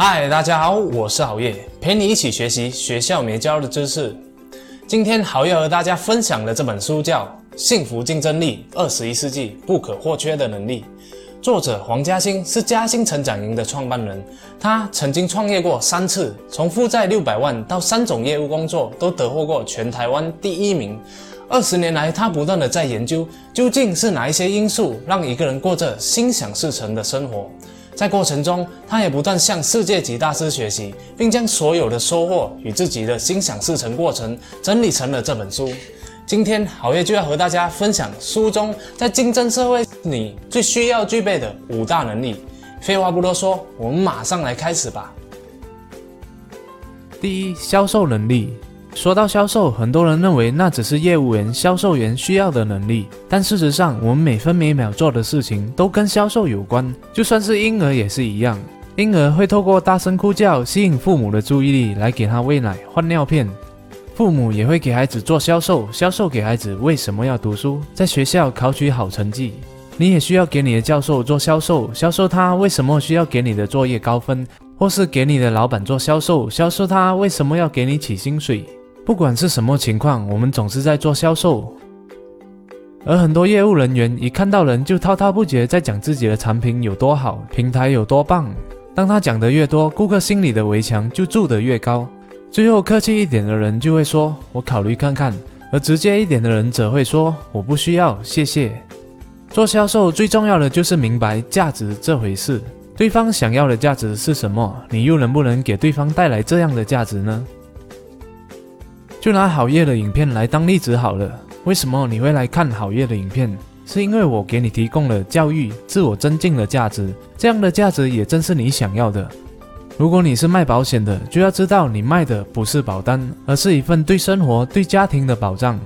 嗨，大家好，我是郝烨，陪你一起学习学校没教的知识。今天郝烨和大家分享的这本书叫《幸福竞争力：二十一世纪不可或缺的能力》，作者黄嘉欣是嘉兴成长营的创办人，他曾经创业过三次，从负债六百万到三种业务工作都得获过全台湾第一名。二十年来，他不断的在研究，究竟是哪一些因素让一个人过着心想事成的生活。在过程中，他也不断向世界级大师学习，并将所有的收获与自己的心想事成过程整理成了这本书。今天，好业就要和大家分享书中在竞争社会你最需要具备的五大能力。废话不多说，我们马上来开始吧。第一，销售能力。说到销售，很多人认为那只是业务员、销售员需要的能力，但事实上，我们每分每秒做的事情都跟销售有关。就算是婴儿也是一样，婴儿会透过大声哭叫吸引父母的注意力，来给他喂奶、换尿片。父母也会给孩子做销售，销售给孩子为什么要读书，在学校考取好成绩。你也需要给你的教授做销售，销售他为什么需要给你的作业高分，或是给你的老板做销售，销售他为什么要给你起薪水。不管是什么情况，我们总是在做销售，而很多业务人员一看到人就滔滔不绝在讲自己的产品有多好，平台有多棒。当他讲得越多，顾客心里的围墙就筑得越高。最后客气一点的人就会说：“我考虑看看。”而直接一点的人则会说：“我不需要，谢谢。”做销售最重要的就是明白价值这回事。对方想要的价值是什么？你又能不能给对方带来这样的价值呢？就拿好业的影片来当例子好了。为什么你会来看好业的影片？是因为我给你提供了教育、自我增进的价值，这样的价值也正是你想要的。如果你是卖保险的，就要知道你卖的不是保单，而是一份对生活、对家庭的保障。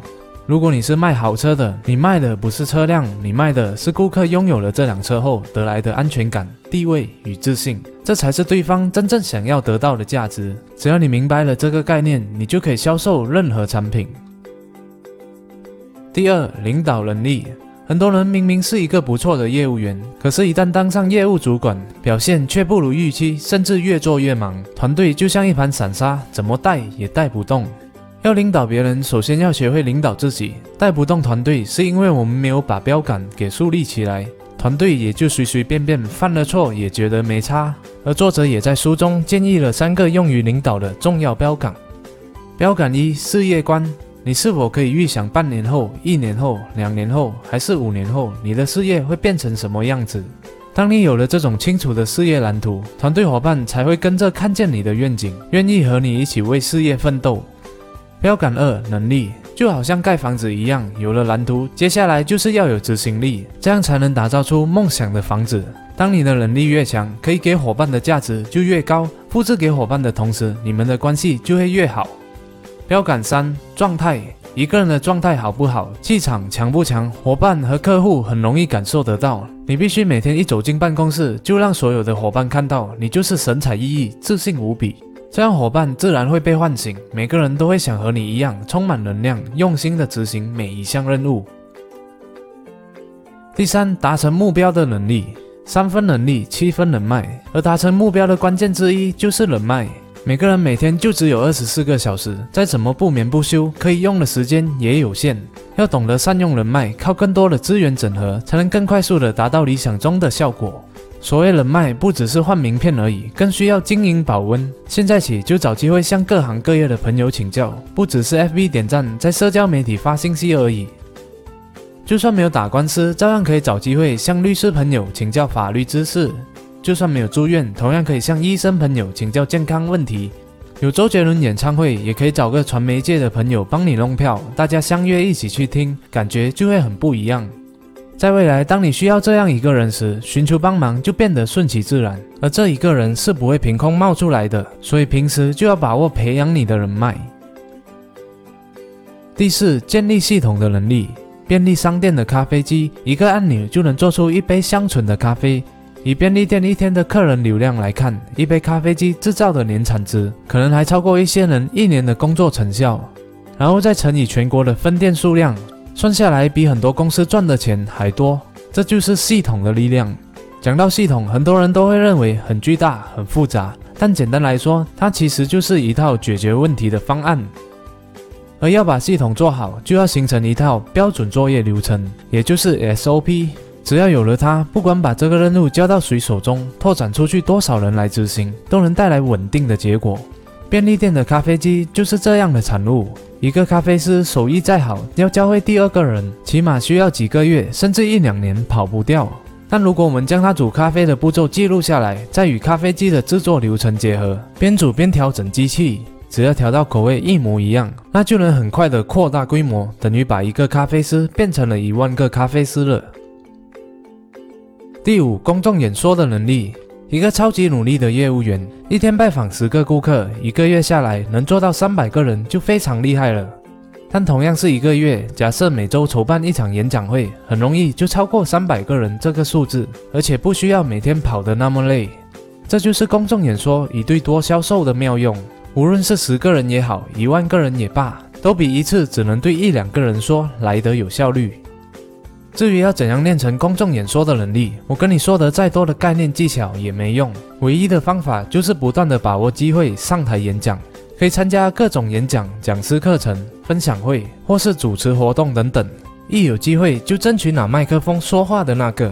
如果你是卖好车的，你卖的不是车辆，你卖的是顾客拥有了这辆车后得来的安全感、地位与自信，这才是对方真正想要得到的价值。只要你明白了这个概念，你就可以销售任何产品。第二，领导能力。很多人明明是一个不错的业务员，可是，一旦当上业务主管，表现却不如预期，甚至越做越忙，团队就像一盘散沙，怎么带也带不动。要领导别人，首先要学会领导自己。带不动团队，是因为我们没有把标杆给树立起来，团队也就随随便便犯了错也觉得没差。而作者也在书中建议了三个用于领导的重要标杆：标杆一，事业观。你是否可以预想半年后、一年后、两年后，还是五年后，你的事业会变成什么样子？当你有了这种清楚的事业蓝图，团队伙伴才会跟着看见你的愿景，愿意和你一起为事业奋斗。标杆二能力就好像盖房子一样，有了蓝图，接下来就是要有执行力，这样才能打造出梦想的房子。当你的能力越强，可以给伙伴的价值就越高，复制给伙伴的同时，你们的关系就会越好。标杆三状态，一个人的状态好不好，气场强不强，伙伴和客户很容易感受得到。你必须每天一走进办公室，就让所有的伙伴看到你就是神采奕奕、自信无比。这样伙伴自然会被唤醒，每个人都会想和你一样充满能量，用心的执行每一项任务。第三，达成目标的能力，三分能力，七分人脉，而达成目标的关键之一就是人脉。每个人每天就只有二十四个小时，再怎么不眠不休，可以用的时间也有限，要懂得善用人脉，靠更多的资源整合，才能更快速的达到理想中的效果。所谓人脉，不只是换名片而已，更需要经营保温。现在起就找机会向各行各业的朋友请教，不只是 FB 点赞，在社交媒体发信息而已。就算没有打官司，照样可以找机会向律师朋友请教法律知识；就算没有住院，同样可以向医生朋友请教健康问题。有周杰伦演唱会，也可以找个传媒界的朋友帮你弄票，大家相约一起去听，感觉就会很不一样。在未来，当你需要这样一个人时，寻求帮忙就变得顺其自然。而这一个人是不会凭空冒出来的，所以平时就要把握培养你的人脉。第四，建立系统的能力。便利商店的咖啡机，一个按钮就能做出一杯香醇的咖啡。以便利店一天的客人流量来看，一杯咖啡机制造的年产值，可能还超过一些人一年的工作成效。然后再乘以全国的分店数量。算下来比很多公司赚的钱还多，这就是系统的力量。讲到系统，很多人都会认为很巨大、很复杂，但简单来说，它其实就是一套解决问题的方案。而要把系统做好，就要形成一套标准作业流程，也就是 SOP。只要有了它，不管把这个任务交到谁手中，拓展出去多少人来执行，都能带来稳定的结果。便利店的咖啡机就是这样的产物。一个咖啡师手艺再好，要教会第二个人，起码需要几个月，甚至一两年，跑不掉。但如果我们将他煮咖啡的步骤记录下来，再与咖啡机的制作流程结合，边煮边调整机器，只要调到口味一模一样，那就能很快的扩大规模，等于把一个咖啡师变成了一万个咖啡师了。第五，公众演说的能力。一个超级努力的业务员，一天拜访十个顾客，一个月下来能做到三百个人就非常厉害了。但同样是一个月，假设每周筹办一场演讲会，很容易就超过三百个人这个数字，而且不需要每天跑得那么累。这就是公众演说一对多销售的妙用。无论是十个人也好，一万个人也罢，都比一次只能对一两个人说来得有效率。至于要怎样练成公众演说的能力，我跟你说的再多的概念技巧也没用。唯一的方法就是不断的把握机会上台演讲，可以参加各种演讲、讲师课程、分享会，或是主持活动等等。一有机会就争取拿麦克风说话的那个。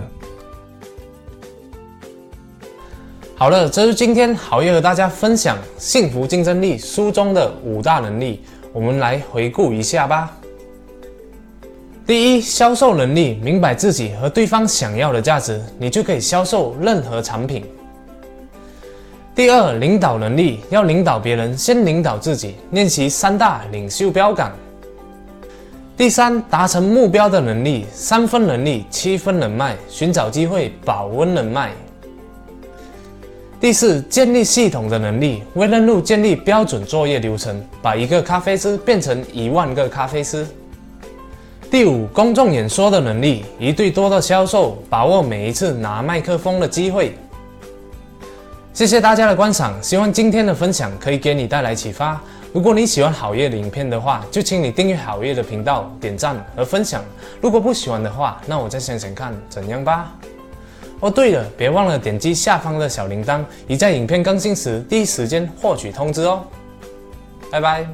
好了，这是今天好业和大家分享《幸福竞争力》书中的五大能力，我们来回顾一下吧。第一，销售能力，明白自己和对方想要的价值，你就可以销售任何产品。第二，领导能力，要领导别人，先领导自己，练习三大领袖标杆。第三，达成目标的能力，三分能力，七分人脉，寻找机会，保温人脉。第四，建立系统的能力，为任务建立标准作业流程，把一个咖啡师变成一万个咖啡师。第五，公众演说的能力，一对多的销售，把握每一次拿麦克风的机会。谢谢大家的观赏，希望今天的分享可以给你带来启发。如果你喜欢好业的影片的话，就请你订阅好业的频道、点赞和分享。如果不喜欢的话，那我再想想看怎样吧。哦，对了，别忘了点击下方的小铃铛，以在影片更新时第一时间获取通知哦。拜拜。